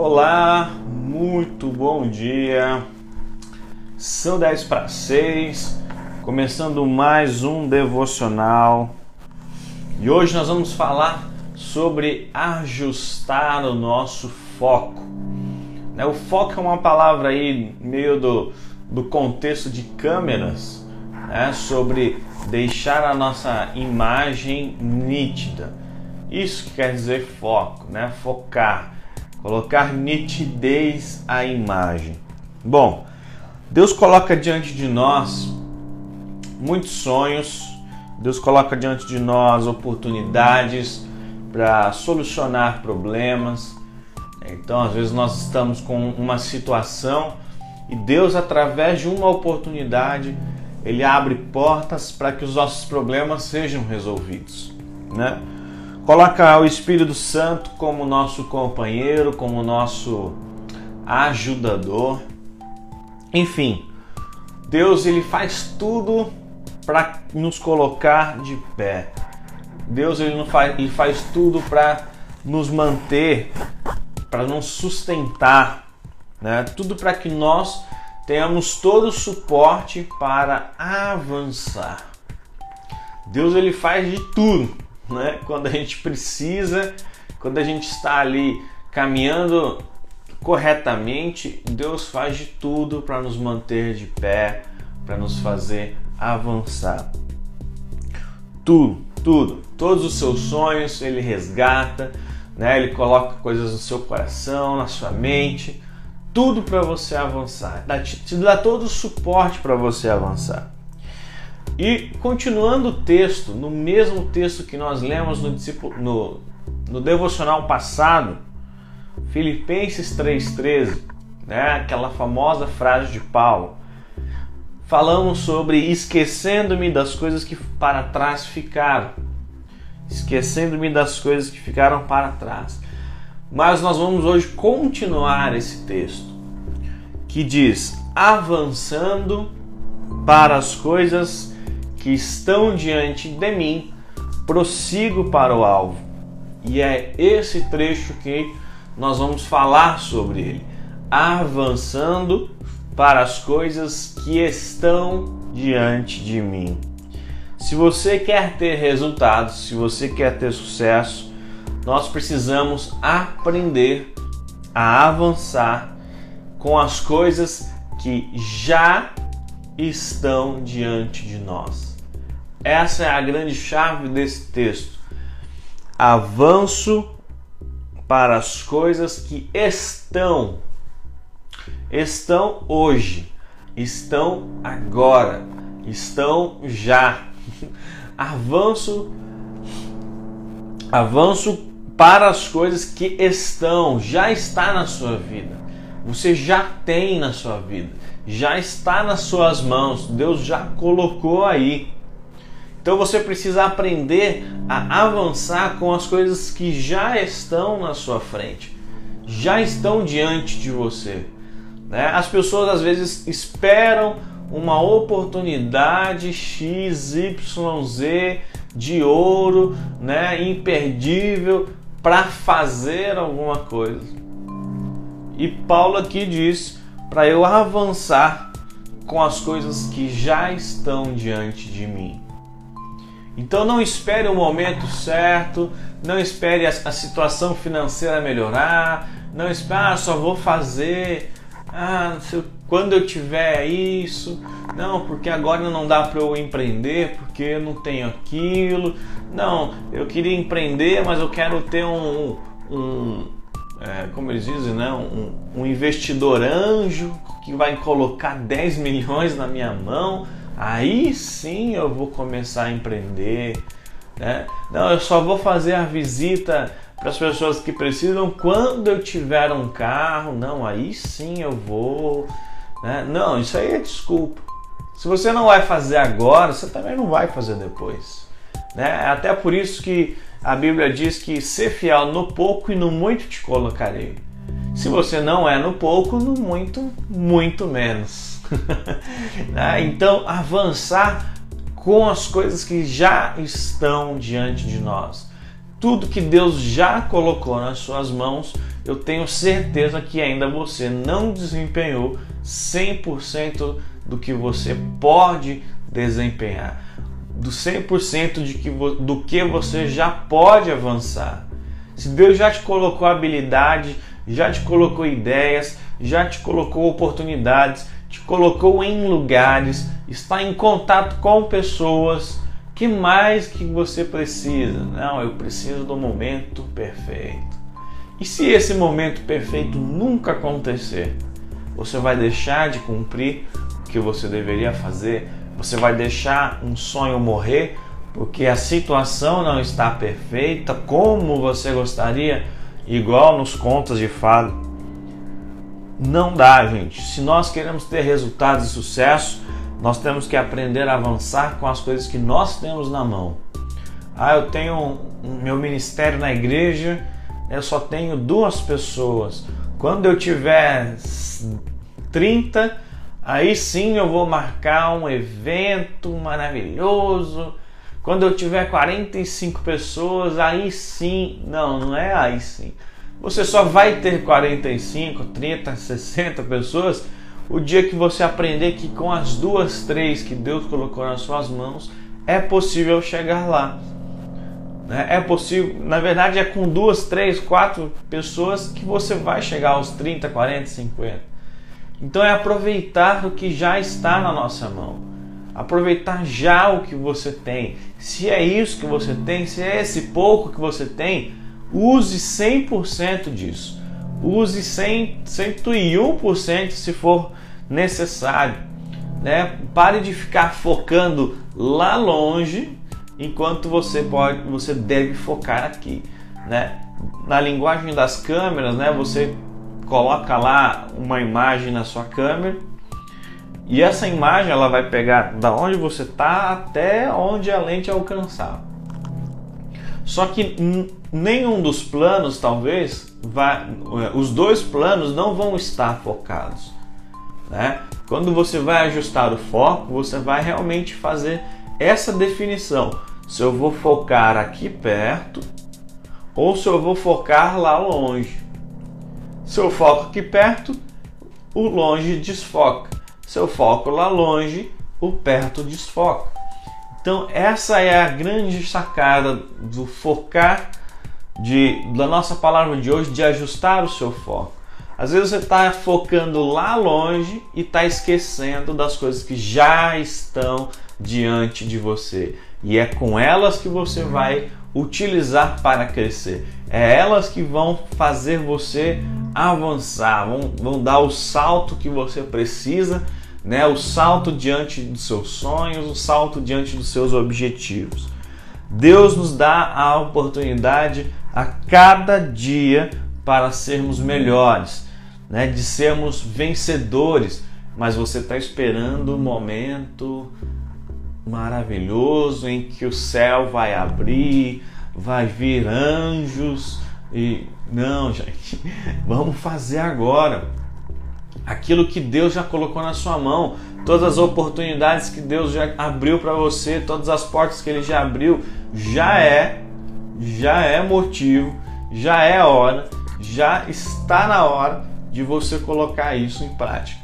Olá, muito bom dia. São 10 para 6, começando mais um devocional. E hoje nós vamos falar sobre ajustar o nosso foco. Né, o foco é uma palavra aí meio do, do contexto de câmeras, né? sobre deixar a nossa imagem nítida. Isso que quer dizer foco, né? Focar, colocar nitidez à imagem. Bom, Deus coloca diante de nós muitos sonhos, Deus coloca diante de nós oportunidades para solucionar problemas. Então, às vezes nós estamos com uma situação e Deus, através de uma oportunidade, ele abre portas para que os nossos problemas sejam resolvidos, né? Coloca o Espírito Santo como nosso companheiro, como nosso ajudador. Enfim, Deus ele faz tudo para nos colocar de pé. Deus ele, não faz, ele faz tudo para nos manter, para nos sustentar, né? Tudo para que nós tenhamos todo o suporte para avançar. Deus ele faz de tudo, né? Quando a gente precisa, quando a gente está ali caminhando corretamente, Deus faz de tudo para nos manter de pé, para nos fazer avançar. Tudo, tudo, todos os seus sonhos ele resgata, né? Ele coloca coisas no seu coração, na sua mente tudo para você avançar, te dá todo o suporte para você avançar. E continuando o texto, no mesmo texto que nós lemos no, no, no devocional passado, Filipenses 3,13, né, aquela famosa frase de Paulo, falamos sobre esquecendo-me das coisas que para trás ficaram, esquecendo-me das coisas que ficaram para trás. Mas nós vamos hoje continuar esse texto que diz: avançando para as coisas que estão diante de mim, prossigo para o alvo. E é esse trecho que nós vamos falar sobre ele. Avançando para as coisas que estão diante de mim. Se você quer ter resultados, se você quer ter sucesso, nós precisamos aprender a avançar com as coisas que já estão diante de nós. Essa é a grande chave desse texto. Avanço para as coisas que estão estão hoje, estão agora, estão já. Avanço avanço para as coisas que estão, já está na sua vida. Você já tem na sua vida, já está nas suas mãos. Deus já colocou aí. Então você precisa aprender a avançar com as coisas que já estão na sua frente, já estão diante de você. Né? As pessoas às vezes esperam uma oportunidade X, Y, Z de ouro, né, imperdível para fazer alguma coisa. E Paulo aqui diz para eu avançar com as coisas que já estão diante de mim. Então não espere o momento certo, não espere a, a situação financeira melhorar, não espere, ah, só vou fazer, ah, sei, quando eu tiver isso, não, porque agora não dá para eu empreender, porque eu não tenho aquilo, não, eu queria empreender, mas eu quero ter um, um é, como eles dizem, né? Um, um, investidor anjo que vai colocar 10 milhões na minha mão, aí sim eu vou começar a empreender. Né? Não, eu só vou fazer a visita para as pessoas que precisam quando eu tiver um carro. Não, aí sim eu vou. Né? Não, isso aí é desculpa. Se você não vai fazer agora, você também não vai fazer depois. Né? Até por isso que a Bíblia diz que ser fiel no pouco e no muito te colocarei. Se você não é no pouco, no muito, muito menos. Né? então, avançar com as coisas que já estão diante de nós. tudo que Deus já colocou nas suas mãos, eu tenho certeza que ainda você não desempenhou 100% do que você pode desempenhar, do 100% de que, do que você já pode avançar. Se Deus já te colocou habilidade, já te colocou ideias, já te colocou oportunidades, te colocou em lugares, está em contato com pessoas, que mais que você precisa? Não, eu preciso do momento perfeito. E se esse momento perfeito nunca acontecer, você vai deixar de cumprir o que você deveria fazer? Você vai deixar um sonho morrer porque a situação não está perfeita como você gostaria, igual nos contos de fado? Não dá, gente. Se nós queremos ter resultados e sucesso, nós temos que aprender a avançar com as coisas que nós temos na mão. Ah, eu tenho meu ministério na igreja, eu só tenho duas pessoas. Quando eu tiver 30, aí sim eu vou marcar um evento maravilhoso. Quando eu tiver 45 pessoas, aí sim. Não, não é aí sim. Você só vai ter 45, 30, 60 pessoas o dia que você aprender que com as duas, três que Deus colocou nas suas mãos, é possível chegar lá. Né? É possível, na verdade, é com duas, três, quatro pessoas que você vai chegar aos 30, 40, 50. Então é aproveitar o que já está na nossa mão. Aproveitar já o que você tem. Se é isso que você tem, se é esse pouco que você tem, use 100% disso. Use 100, 101% se for necessário. Né? Pare de ficar focando lá longe enquanto você pode, você deve focar aqui, né? Na linguagem das câmeras, né? Você coloca lá uma imagem na sua câmera e essa imagem ela vai pegar da onde você está até onde a lente alcançar. Só que nenhum dos planos, talvez, vai, os dois planos não vão estar focados. Né? Quando você vai ajustar o foco, você vai realmente fazer essa definição. Se eu vou focar aqui perto ou se eu vou focar lá longe. Se eu foco aqui perto, o longe desfoca. Se eu foco lá longe, o perto desfoca. Então essa é a grande sacada do focar de, da nossa palavra de hoje, de ajustar o seu foco. Às vezes você está focando lá longe e está esquecendo das coisas que já estão diante de você. E é com elas que você vai utilizar para crescer. É elas que vão fazer você avançar, vão, vão dar o salto que você precisa, né? o salto diante dos seus sonhos, o salto diante dos seus objetivos. Deus nos dá a oportunidade a cada dia para sermos melhores né, de sermos vencedores, mas você está esperando o um momento maravilhoso em que o céu vai abrir, vai vir anjos e não, gente, vamos fazer agora aquilo que Deus já colocou na sua mão, todas as oportunidades que Deus já abriu para você, todas as portas que Ele já abriu, já é, já é motivo, já é hora, já está na hora de você colocar isso em prática,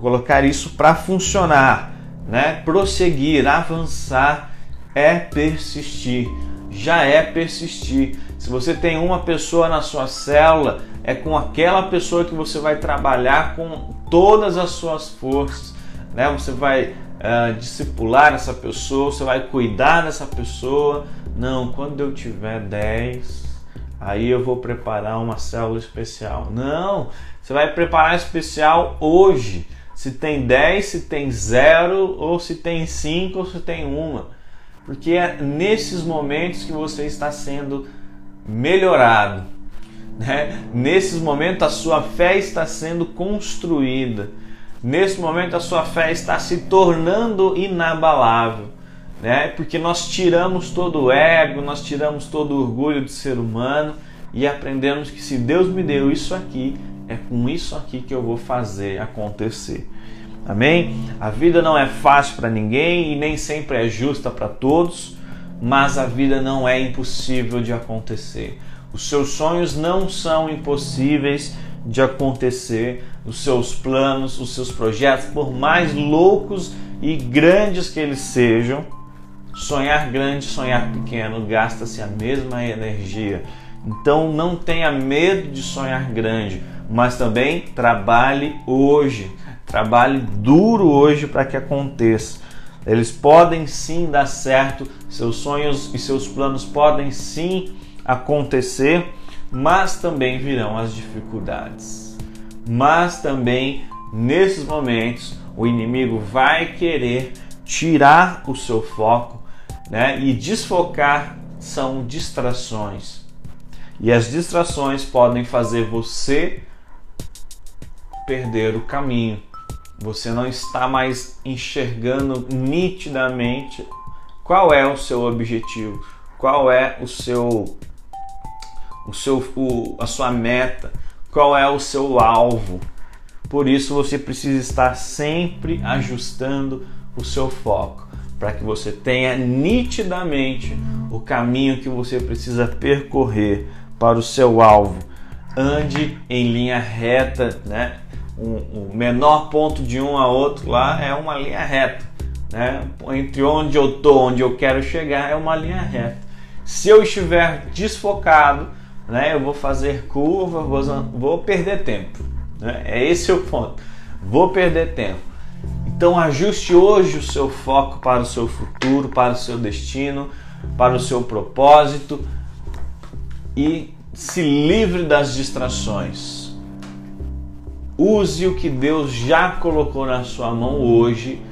colocar isso para funcionar, né? Prosseguir, avançar é persistir, já é persistir. Se você tem uma pessoa na sua célula, é com aquela pessoa que você vai trabalhar com todas as suas forças, né? Você vai uh, discipular essa pessoa, você vai cuidar dessa pessoa. Não, quando eu tiver 10, aí eu vou preparar uma célula especial. Não, você vai preparar especial hoje. Se tem 10, se tem 0, ou se tem 5, ou se tem uma. Porque é nesses momentos que você está sendo melhorado. Né? Nesses momentos a sua fé está sendo construída. Nesse momento a sua fé está se tornando inabalável né? Porque nós tiramos todo o ego, nós tiramos todo o orgulho do ser humano e aprendemos que se Deus me deu isso aqui, é com isso aqui que eu vou fazer acontecer. Amém? A vida não é fácil para ninguém e nem sempre é justa para todos, mas a vida não é impossível de acontecer. Os seus sonhos não são impossíveis de acontecer, os seus planos, os seus projetos, por mais loucos e grandes que eles sejam, sonhar grande, sonhar pequeno, gasta-se a mesma energia. Então não tenha medo de sonhar grande, mas também trabalhe hoje, trabalhe duro hoje para que aconteça. Eles podem sim dar certo, seus sonhos e seus planos podem sim acontecer, mas também virão as dificuldades. Mas também nesses momentos o inimigo vai querer tirar o seu foco, né? E desfocar são distrações. E as distrações podem fazer você perder o caminho. Você não está mais enxergando nitidamente qual é o seu objetivo, qual é o seu o seu o, a sua meta, qual é o seu alvo. Por isso você precisa estar sempre ajustando o seu foco para que você tenha nitidamente o caminho que você precisa percorrer para o seu alvo. Ande em linha reta, né? O, menor ponto de um a outro lá é uma linha reta, né? Entre onde eu tô, onde eu quero chegar é uma linha reta. Se eu estiver desfocado, né? Eu vou fazer curva, vou, vou perder tempo. Né? É esse o ponto. Vou perder tempo. Então ajuste hoje o seu foco para o seu futuro, para o seu destino, para o seu propósito e se livre das distrações. Use o que Deus já colocou na sua mão hoje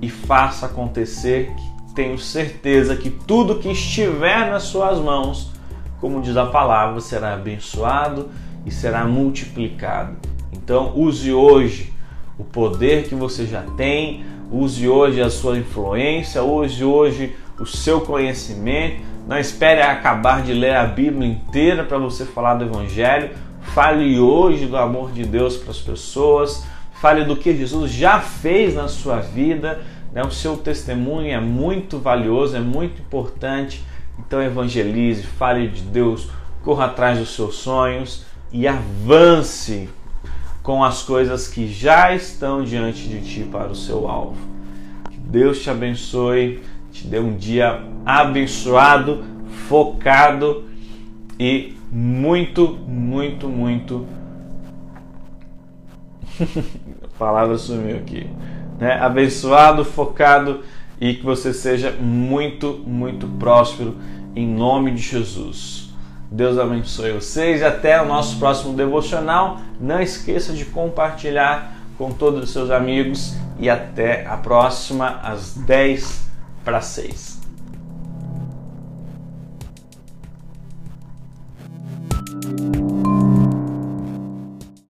e faça acontecer. Tenho certeza que tudo que estiver nas suas mãos, como diz a palavra, será abençoado e será multiplicado. Então, use hoje o poder que você já tem, use hoje a sua influência, use hoje o seu conhecimento não espere acabar de ler a Bíblia inteira para você falar do Evangelho. Fale hoje do amor de Deus para as pessoas. Fale do que Jesus já fez na sua vida. Né? O seu testemunho é muito valioso, é muito importante. Então evangelize, fale de Deus, corra atrás dos seus sonhos e avance com as coisas que já estão diante de ti para o seu alvo. Que Deus te abençoe te dê um dia abençoado, focado e muito, muito, muito. A palavra sumiu aqui. Né? Abençoado, focado e que você seja muito, muito próspero em nome de Jesus. Deus abençoe vocês e até o nosso próximo devocional. Não esqueça de compartilhar com todos os seus amigos e até a próxima às 10 para 6.